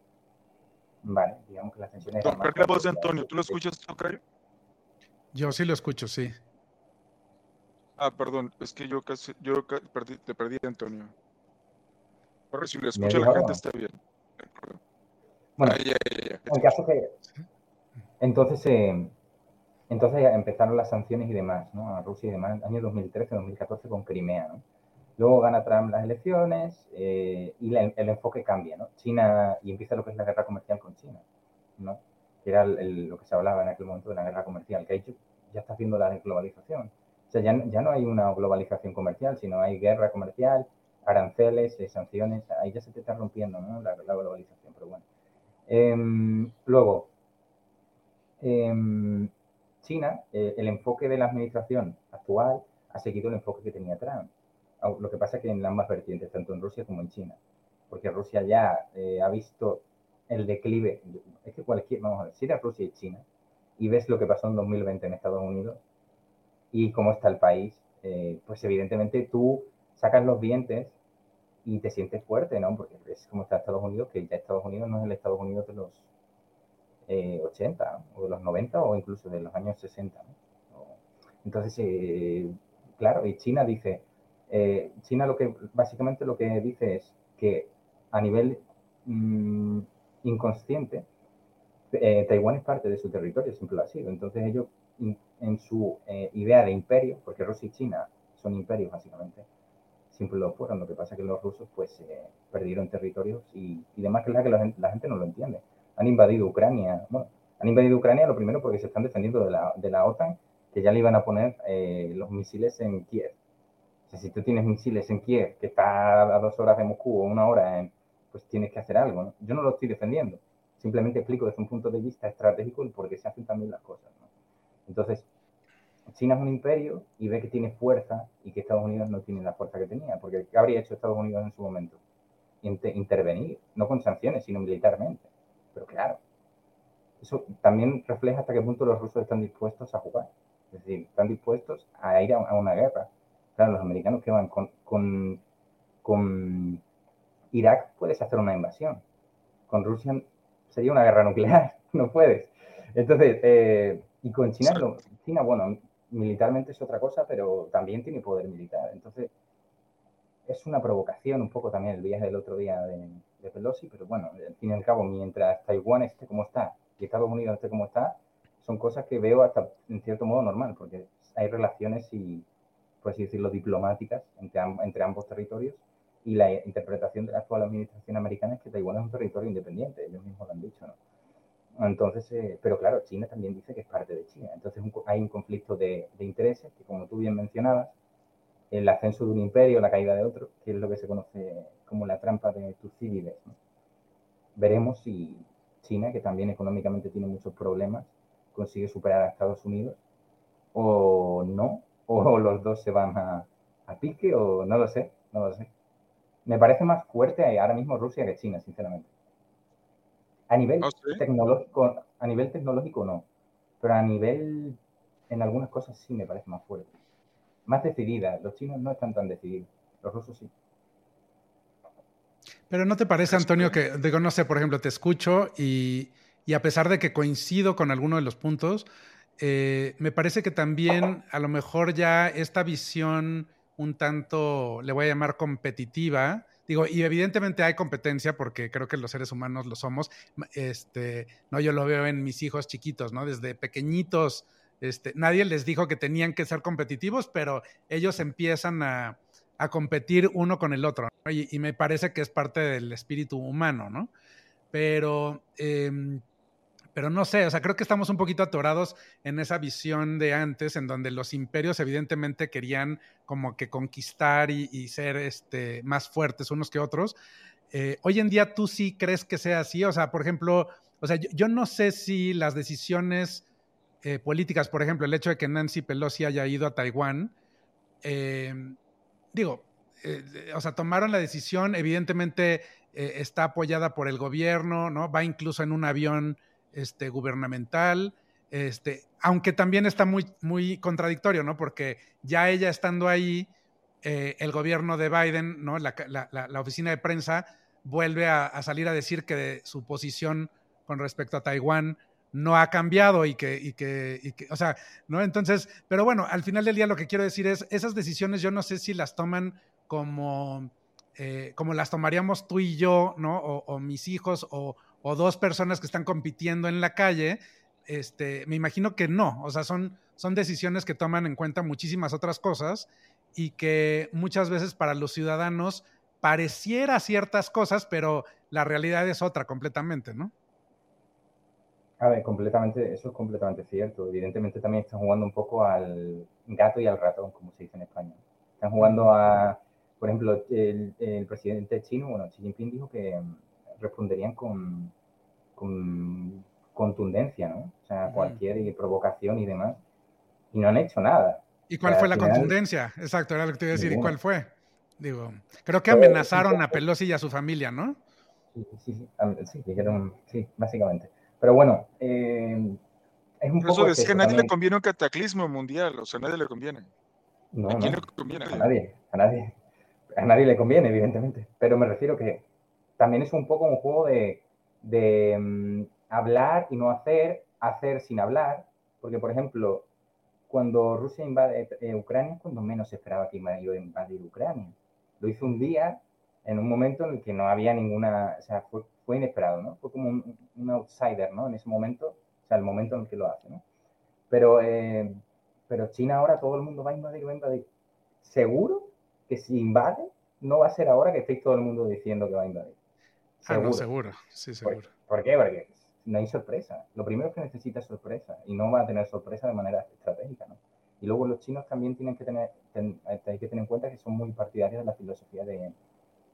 Vale, digamos que las tensiones... la voz de Antonio, ¿tú lo escuchas, Tocayo? Yo sí lo escucho, sí. Ah, perdón, es que yo casi, yo perdí, te perdí, Antonio si lo escucha la gente está bien. Bueno, en caso que... Entonces, eh, entonces empezaron las sanciones y demás, ¿no? A Rusia y demás, año 2013-2014 con Crimea, ¿no? Luego gana Trump las elecciones eh, y el enfoque cambia, ¿no? China, y empieza lo que es la guerra comercial con China, ¿no? Que era lo que se hablaba en aquel momento de la guerra comercial, que ya está haciendo la globalización. O sea, ya, ya no hay una globalización comercial, sino hay guerra comercial, aranceles, eh, sanciones, ahí ya se te está rompiendo ¿no? la, globalización, pero bueno. Em, luego, em, China, eh, el enfoque de la administración actual ha seguido el enfoque que tenía Trump. Lo que pasa es que en ambas vertientes, tanto en Rusia como en China, porque Rusia ya eh, ha visto el declive, es que cualquier, vamos a ver, si eres Rusia y China y ves lo que pasó en 2020 en Estados Unidos y cómo está el país, pues evidentemente tú sacas los dientes y te sientes fuerte, ¿no? Porque es como está Estados Unidos, que ya Estados Unidos no es el Estados Unidos de los 80 eh, o de los 90 o incluso de los años 60. ¿no? Entonces, eh, claro, y China dice, eh, China lo que básicamente lo que dice es que a nivel mm, inconsciente, Taiwán es parte de su territorio, siempre lo ha sido. Entonces ellos, en su idea de imperio, porque Rusia y China son imperios básicamente, siempre lo fueron. Lo que pasa es que los rusos pues eh, perdieron territorios y, y demás, que es la que la gente, la gente, no lo entiende. Han invadido Ucrania, bueno, han invadido Ucrania lo primero porque se están defendiendo de la, de la OTAN, que ya le iban a poner eh, los misiles en Kiev. O sea, si tú tienes misiles en Kiev, que está a dos horas de Moscú o una hora, pues tienes que hacer algo. ¿no? Yo no lo estoy defendiendo, simplemente explico desde un punto de vista estratégico el por qué se hacen también las cosas. ¿no? Entonces, China es un imperio y ve que tiene fuerza y que Estados Unidos no tiene la fuerza que tenía, porque ¿qué habría hecho Estados Unidos en su momento? intervenir, no con sanciones, sino militarmente. Pero claro, eso también refleja hasta qué punto los rusos están dispuestos a jugar. Es decir, están dispuestos a ir a, una guerra. Claro, los americanos que van con, con, con Irak puedes hacer una invasión. Con Rusia sería una guerra nuclear, no puedes. Entonces, eh, y con China, China, bueno, militarmente es otra cosa, pero también tiene poder militar. Entonces, es una provocación un poco también el viaje del otro día de, Pelosi, pero bueno, al fin y al cabo, mientras Taiwán esté como está y Estados Unidos esté como está, son cosas que veo hasta en cierto modo normal, porque hay relaciones y, por así decirlo, diplomáticas entre, entre ambos territorios y la interpretación de la actual administración americana es que Taiwán es un territorio independiente, ellos mismos lo han dicho, ¿no? Entonces, eh, pero claro, China también dice que es parte de China. Entonces hay un conflicto de, intereses que, como tú bien mencionabas, el ascenso de un imperio, la caída de otro, que es lo que se conoce como la trampa de Tucídides. ¿no? Veremos si China, que también económicamente tiene muchos problemas, consigue superar a Estados Unidos o no, o los dos se van a, a pique, o no lo sé, no lo sé. Me parece más fuerte ahora mismo Rusia que China, sinceramente. A nivel ah, tecnológico, a nivel tecnológico no, pero a nivel, en algunas cosas sí me parece más fuerte. Más decidida. Los chinos no están tan decididos, los rusos sí. Pero ¿no te parece, Antonio, que, digo, no sé, por ejemplo, te escucho y, a pesar de que coincido con alguno de los puntos, eh, me parece que también a lo mejor ya esta visión un tanto, le voy a llamar competitiva, Digo, y evidentemente hay competencia porque creo que los seres humanos lo somos. Este, no, yo lo veo en mis hijos chiquitos, ¿no? Desde pequeñitos, este, nadie les dijo que tenían que ser competitivos, pero ellos empiezan a, competir uno con el otro. Y, me parece que es parte del espíritu humano, ¿no? Pero em, pero no sé, o sea, creo que estamos un poquito atorados en esa visión de antes, en donde los imperios evidentemente querían como que conquistar y, ser este, más fuertes unos que otros. Eh, hoy en día tú sí crees que sea así, o sea, por ejemplo, o sea, yo, no sé si las decisiones eh, políticas, por ejemplo, el hecho de que Nancy Pelosi haya ido a Taiwán, em, digo, eh, o sea, tomaron la decisión, evidentemente está apoyada por el gobierno, ¿no? Va incluso en un avión este, gubernamental, este, aunque también está muy, muy contradictorio, ¿no? Porque ya ella estando ahí, eh, el gobierno de Biden, ¿no? La, oficina de prensa vuelve a, salir a decir que su posición con respecto a Taiwán no ha cambiado y que, o sea, ¿no? Entonces, pero bueno, al final del día lo que quiero decir es, esas decisiones yo no sé si las toman como, eh, como las tomaríamos tú y yo, ¿no? o mis hijos o, o dos personas que están compitiendo en la calle, este, me imagino que no, o sea, son, son decisiones que toman en cuenta muchísimas otras cosas y que muchas veces para los ciudadanos pareciera ciertas cosas, pero la realidad es otra completamente, ¿no? A ver, completamente, eso es completamente cierto. Evidentemente también están jugando un poco al gato y al ratón, como se dice en España. Están jugando a, por ejemplo, el, el presidente chino, bueno, Xi Jinping dijo que responderían con, con contundencia, ¿no? O sea, cualquier provocación y demás. Y no han hecho nada. ¿Y cuál fue la contundencia? Exacto, era lo que te iba a decir. ¿Y cuál fue? Digo, creo que amenazaron a Pelosi y a su familia, ¿no? Sí, sí, sí, sí, dijeron, sí, básicamente. Pero bueno, eh, es un poco... Eso que a nadie le conviene un cataclismo mundial, o sea, a nadie le conviene. No, ¿A quién le conviene? A nadie, a nadie. A nadie le conviene, evidentemente. Pero me refiero que también es un poco un juego de, mm, hablar y no hacer, hacer sin hablar, porque por ejemplo, cuando Rusia invade eh, Ucrania, cuando menos esperaba que iba a invadir Ucrania. Lo hizo un día, en un momento en el que no había ninguna, o sea, fue, fue inesperado, ¿no? Fue como un, outsider, ¿no? En ese momento, o sea, el momento en el que lo hace, ¿no? Pero, eh, pero China ahora todo el mundo va a invadir, va a invadir. Seguro que si invade, no va a ser ahora que estéis todo el mundo diciendo que va a invadir. Ah, seguro. seguro, sí, seguro. ¿Por, qué? Porque no hay sorpresa. Lo primero que necesita es sorpresa y no va a tener sorpresa de manera estratégica, ¿no? Y luego los chinos también tienen que tener, hay que tener en cuenta que son muy partidarios de la filosofía de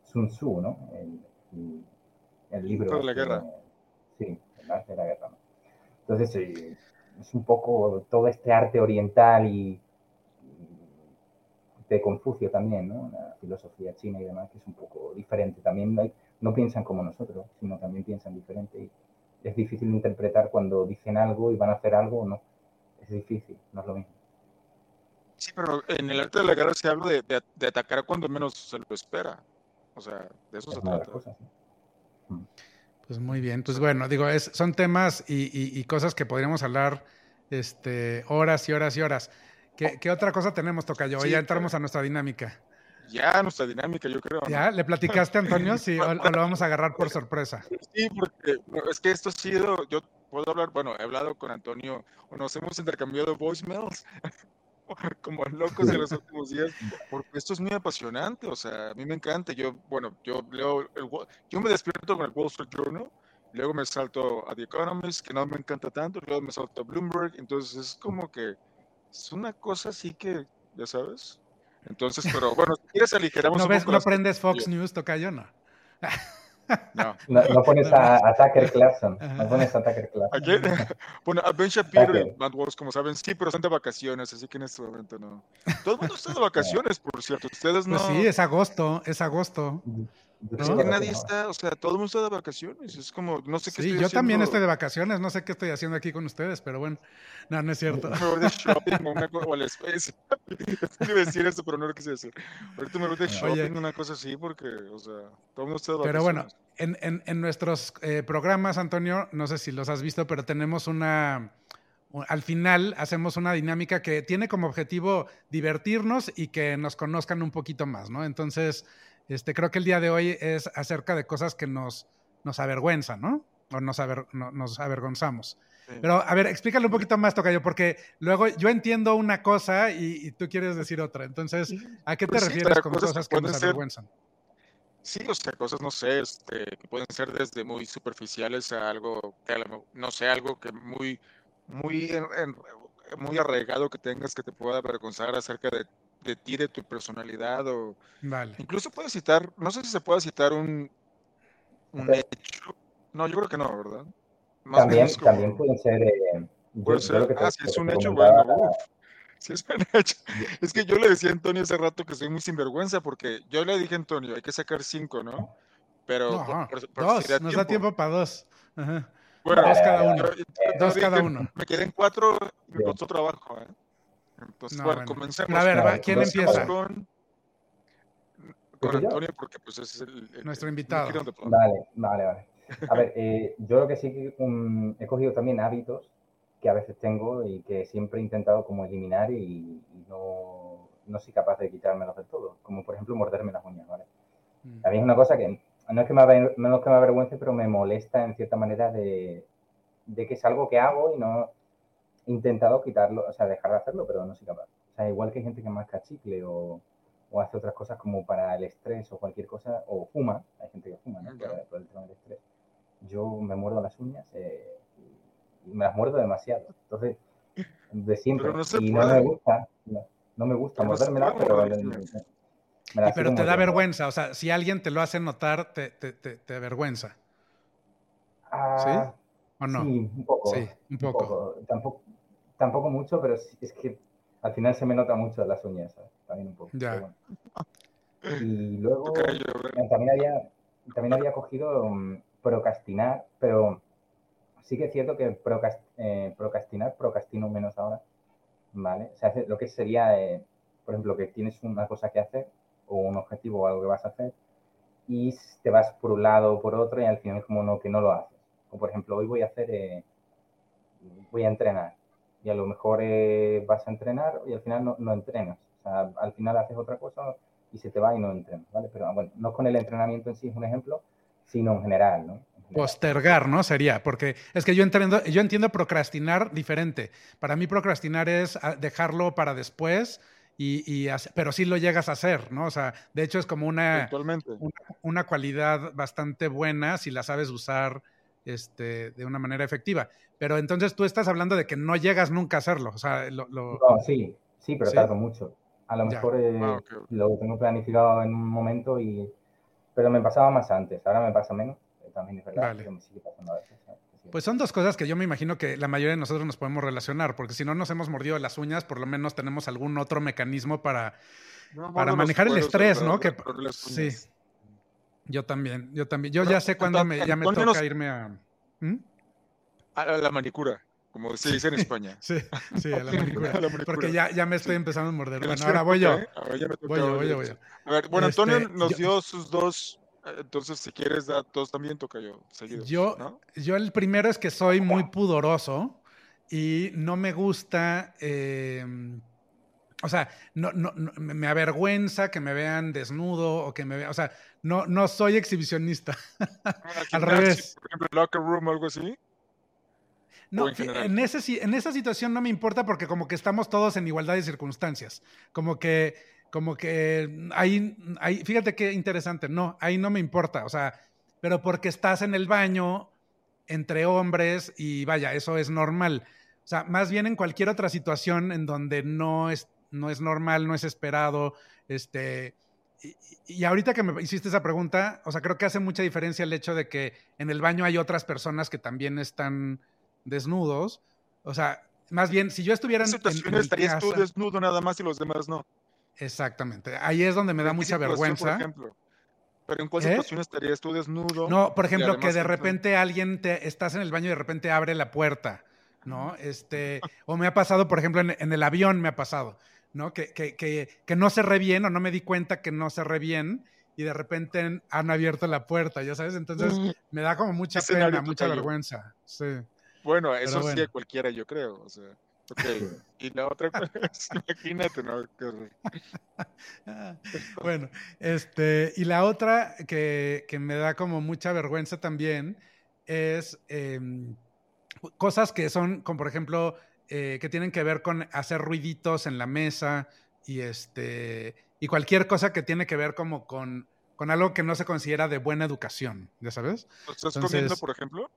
Sun Tzu, ¿no? El, el, libro. De la guerra. sí, el arte de la guerra. ¿no? Entonces, sí, es un poco todo este arte oriental y, de Confucio también, ¿no? La filosofía china y demás, que es un poco diferente. También hay, no piensan como nosotros, sino también piensan diferente. Y es difícil interpretar cuando dicen algo y van a hacer algo o no. Es difícil, no es lo mismo. Sí, pero en el arte de la guerra se habla de, de, atacar cuando menos se lo espera. O sea, de eso se trata. Mm. Pues muy bien, pues bueno, digo, es, son temas y, cosas que podríamos hablar este, horas y horas y horas. ¿Qué, otra cosa tenemos, Tocayo? ya entramos a nuestra dinámica. Ya, nuestra dinámica, yo creo. ¿Ya? ¿Le platicaste, Antonio? Sí, o, lo vamos a agarrar por sorpresa. Sí, porque es que esto ha sido, yo puedo hablar, bueno, he hablado con Antonio, o nos hemos intercambiado voicemails como locos en los últimos días, porque esto es muy apasionante, o sea, a mí me encanta, yo, bueno, yo leo, el, yo me despierto con el Wall Street Journal, luego me salto a The Economist, que no me encanta tanto, luego me salto a Bloomberg, entonces es como que es una cosa así que, ya sabes. Entonces, pero bueno, si quieres aligeramos ¿No, ves, ¿no aprendes Fox News, Tocayo? No. No. no. pones a, Tucker Clarkson. No pones a Tucker Clarkson. Bueno, a Ben Shapiro y Matt Walsh, como saben, sí, pero están de vacaciones, así que en este momento no. Todo el mundo está de vacaciones, por cierto. Ustedes pues no. sí, es agosto, es agosto. Es que nadie está, o sea, todo el mundo está de vacaciones. Es como, no sé qué sí, yo también estoy de vacaciones, no sé qué estoy haciendo aquí con ustedes, pero bueno, no, no es cierto. Me voy de shopping o, una, o al space. a decir eso, pero no lo quise decir. Ahorita me voy de shopping, una cosa así, porque, o sea, todo el mundo está de vacaciones. Pero bueno, en, en, en nuestros eh, programas, Antonio, no sé si los has visto, pero tenemos una al final hacemos una dinámica que tiene como objetivo divertirnos y que nos conozcan un poquito más, ¿no? Entonces, este, creo que el día de hoy es acerca de cosas que nos, nos avergüenzan, ¿no? O nos, nos avergonzamos. Pero, a ver, explícale un poquito más, Tocayo, porque luego yo entiendo una cosa y, tú quieres decir otra. Entonces, ¿a qué te pues refieres con cosas, que, nos avergüenzan? Sí, o sea, cosas, no sé, este, que pueden ser desde muy superficiales a algo, que, no sé, algo que muy, muy, muy arraigado que tengas que te pueda avergonzar acerca de de ti, de tu personalidad o vale. incluso puedes citar, no sé si se puede citar un, un hecho. No, yo creo que no, ¿verdad? también, también puede ser. Eh, puede ser. ah, si es un hecho, bueno. Si es un hecho. Es que yo le decía a Antonio hace rato que soy muy sinvergüenza porque yo le dije a Antonio, hay que sacar cinco, ¿no? Pero dos, nos da tiempo para dos. Ajá. Bueno, dos cada uno. dos cada uno. Me quedé en cuatro y me costó trabajo, ¿eh? Entonces, bueno, comencemos. A ver, ¿quién empieza? Con, con Antonio, porque pues es el, nuestro invitado. Vale, vale, vale. A ver, eh, yo lo que sí que um, he cogido también hábitos que a veces tengo y que siempre he intentado como eliminar y, no, no, soy capaz de quitármelos del todo. Como por ejemplo morderme las uñas, ¿vale? Mm. A mí es una cosa que no es que me, no es que me avergüence, pero me molesta en cierta manera de, de que es algo que hago y no, intentado quitarlo, o sea, dejar de hacerlo, pero no soy capaz. O sea, igual que hay gente que masca chicle o, o hace otras cosas como para el estrés o cualquier cosa, o fuma, hay gente que fuma, ¿no? Por, el tema del estrés. Yo me muerdo las uñas eh, y me las muerdo demasiado. Entonces, de siempre. y no me gusta, no, me gusta mordérmelas, pero... pero te da vergüenza, o sea, si alguien te lo hace notar, te, te, te, avergüenza. Ah, ¿Sí? ¿O no? Sí, un poco. Sí, un poco. Tampoco, tampoco mucho, pero es que al final se me nota mucho las uñas, también un poco. Ya. Y luego también había, también había cogido um, procrastinar, pero sí que es cierto que eh, procrastinar, procrastino menos ahora, ¿vale? O sea, lo que sería, eh, por ejemplo, que tienes una cosa que hacer o un objetivo o algo que vas a hacer y te vas por un lado o por otro y al final como no, que no lo haces. O por ejemplo, hoy voy a hacer, eh, voy a entrenar y a lo mejor eh, vas a entrenar y al final no, no, entrenas. O sea, al final haces otra cosa y se te va y no entrenas, ¿vale? Pero bueno, no con el entrenamiento en sí es un ejemplo, sino en general, ¿no? Postergar, ¿no? Sería, porque es que yo entiendo, yo entiendo procrastinar diferente. Para mí procrastinar es ah, dejarlo para después, y, y pero sí lo llegas a hacer, ¿no? O sea, de hecho es como una, una, una, cualidad bastante buena si la sabes usar este, de una manera efectiva. Pero entonces tú estás hablando de que no llegas nunca a hacerlo. O sea, lo, No, sí, sí, pero tardo mucho. A lo mejor eh, ah, lo tengo planificado en un momento y... Pero me pasaba más antes, ahora me pasa menos. Eh, también es verdad, me sigue pasando a veces. Pues son dos cosas que yo me imagino que la mayoría de nosotros nos podemos relacionar, porque si no nos hemos mordido las uñas, por lo menos tenemos algún otro mecanismo para, para manejar el estrés, ¿no? Que, sí. Yo también, yo también. Yo ya sé cuándo me, ya me toca irme a. ¿Mm? A la manicura, como se dice en España. Sí, sí, a la manicura. Porque ya, ya me estoy empezando a morder. Bueno, ahora voy yo. Voy yo, voy yo, voy yo. A ver, bueno, Antonio este, nos dio sus dos entonces, si quieres dar dos también, toca yo. yo, yo el primero es que soy muy pudoroso y no me gusta, em, o sea, no, no, me avergüenza que me vean desnudo o que me vean, o sea, no, no soy exhibicionista. Al revés. Por ejemplo, locker room o algo así. No, en, ese, en esa situación no me importa porque como que estamos todos en igualdad de circunstancias. Como que como que ahí, ahí, fíjate qué interesante, no, ahí no me importa, o sea, pero porque estás en el baño entre hombres y vaya, eso es normal. O sea, más bien en cualquier otra situación en donde no es, no es normal, no es esperado, este, y, y, ahorita que me hiciste esa pregunta, o sea, creo que hace mucha diferencia el hecho de que en el baño hay otras personas que también están desnudos. O sea, más bien, si yo estuviera en. en, estarías tú desnudo nada más y los demás no. Exactamente. Ahí es donde me da mucha vergüenza. Pero en cuál ¿Eh? situación estarías tú desnudo. No, por ejemplo, que de repente alguien te estás en el baño y de repente abre la puerta, ¿no? Este, o me ha pasado, por ejemplo, en, el avión me ha pasado, ¿no? Que, que, que, que, no cerré bien o no me di cuenta que no cerré bien y de repente han abierto la puerta, ya sabes. Entonces me da como mucha pena, mucha vergüenza. Sí. Bueno, eso sí cualquiera, yo creo. O sea. Ok, y la otra, imagínate, ¿no? bueno, este, y la otra que, que, me da como mucha vergüenza también es em, cosas que son, como por ejemplo, eh, que tienen que ver con hacer ruiditos en la mesa y este, y cualquier cosa que tiene que ver como con, con algo que no se considera de buena educación, ¿ya sabes? ¿Estás comiendo, por ejemplo?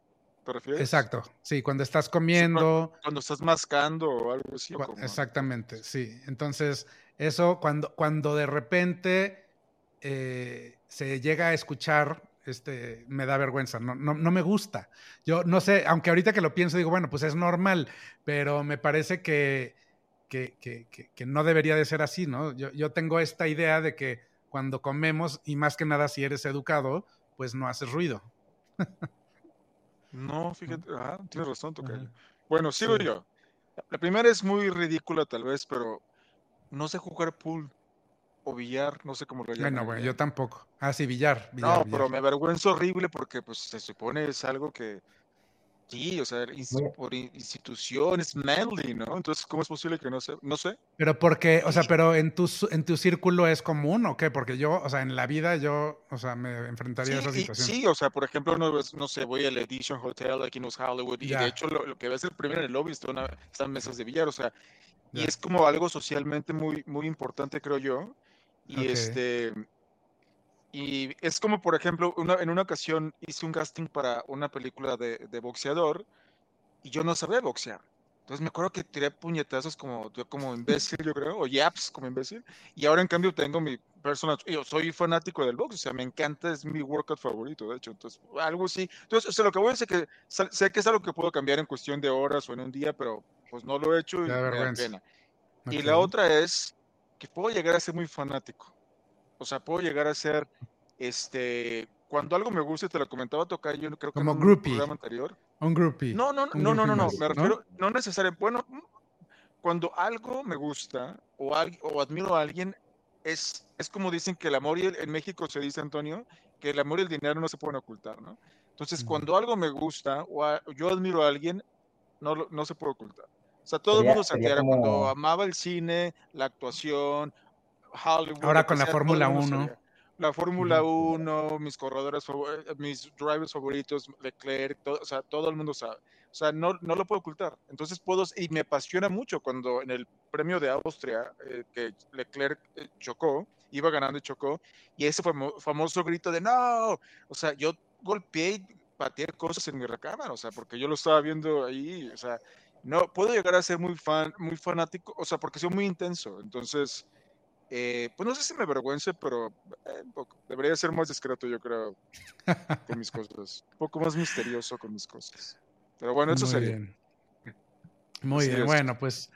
¿Te refieres? Exacto, sí, cuando estás comiendo. Cuando, estás mascando o algo así. Exactamente, sí. Entonces, eso cuando, cuando de repente eh, se llega a escuchar, este, me da vergüenza, no, no, no, me gusta. Yo no sé, aunque ahorita que lo pienso digo, bueno, pues es normal, pero me parece que, que, que, que no debería de ser así, ¿no? Yo, yo tengo esta idea de que cuando comemos, y más que nada si eres educado, pues no haces ruido. No, fíjate, ah, tienes razón, Tocayo. Bueno, sigo yo. La primera es muy ridícula tal vez, pero no sé jugar pool o billar, no sé cómo lo llaman. Bueno, bueno, yo tampoco. Ah, sí, billar. billar no, pero me avergüenzo horrible porque pues se supone es algo que Sí, o sea, por instituciones, manly, ¿no? Entonces, ¿cómo es posible que no sé? No sé. Pero porque, o sea, pero en tu, en tu círculo es común o qué? Porque yo, o sea, en la vida yo, o sea, me enfrentaría a esa situación. Sí, o sea, por ejemplo, no, no sé, voy al Edition Hotel aquí en Los Hollywood y de hecho lo, que ves el primero en el lobby están, están mesas de billar, o sea, y es como algo socialmente muy, muy importante, creo yo. Y este y es como, por ejemplo, en una ocasión hice un casting para una película de, de, boxeador y yo no sabía boxear. Entonces me acuerdo que tiré puñetazos como, como imbécil, yo creo, o yaps como imbécil. Y ahora en cambio tengo mi personal, yo soy fanático del box, o sea, me encanta, es mi workout favorito, de hecho. Entonces, algo así. Entonces, o sea, lo que voy a decir es que sé que es algo que puedo cambiar en cuestión de horas o en un día, pero pues no lo he hecho y me da pena. Y la otra es que puedo llegar a ser muy fanático. O sea, puedo llegar a ser, este, cuando algo me gusta, te lo comentaba tocar yo creo que Como en un programa anterior. Un groupie. No, no, no, no, no, no, me refiero, no, necesariamente, bueno, cuando algo me gusta o, o admiro a alguien, es, es como dicen que el amor y el, en México se dice, Antonio, que el amor y el dinero no se pueden ocultar, ¿no? Entonces, cuando algo me gusta o yo admiro a alguien, no, no se puede ocultar. O sea, todo el mundo se entera cuando amaba el cine, la actuación, Ahora con la Fórmula 1. La Fórmula 1, mis corredores, eh, mis drivers favoritos, Leclerc, todo, o sea, todo el mundo sabe. O sea, no, no lo puedo ocultar. Entonces puedo, y me apasiona mucho cuando en el premio de Austria, eh, que Leclerc eh, chocó, iba ganando y chocó, y ese famoso grito de no, o sea, yo golpeé y pateé cosas en mi recámara, o sea, porque yo lo estaba viendo ahí, o sea, no, puedo llegar a ser muy fan, muy fanático, o sea, porque soy muy intenso, entonces, eh, pues no sé si me avergüence, pero eh, debería ser más discreto, yo creo, con mis cosas. Un poco más misterioso con mis cosas. Pero bueno, eso sería. Muy bien, bueno, pues,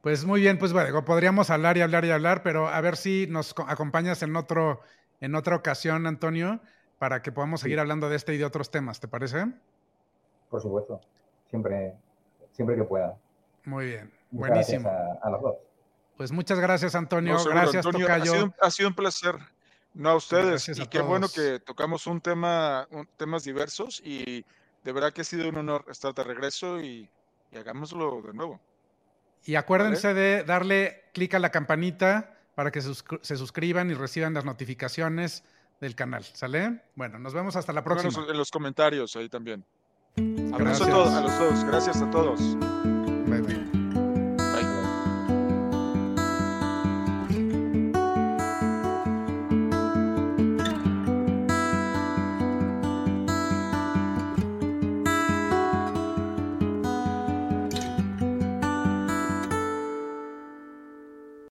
pues muy bien, pues bueno, podríamos hablar y hablar y hablar, pero a ver si nos acompañas en otro, en otra ocasión, Antonio, para que podamos seguir hablando de este y de otros temas, ¿te parece? Por supuesto. siempre, siempre que pueda. Muy bien, buenísimo. Gracias a, los dos. Pues muchas gracias, Antonio. gracias, Tocayo. Ha sido, un placer. No a ustedes. y qué bueno que tocamos un tema, temas diversos y de verdad que ha sido un honor estar de regreso y, hagámoslo de nuevo. Y acuérdense de darle clic a la campanita para que se suscriban y reciban las notificaciones del canal. ¿Sale? Bueno, nos vemos hasta la próxima. en los comentarios ahí también. Abrazo a, todos, a los dos. Gracias a todos. Bye, bye.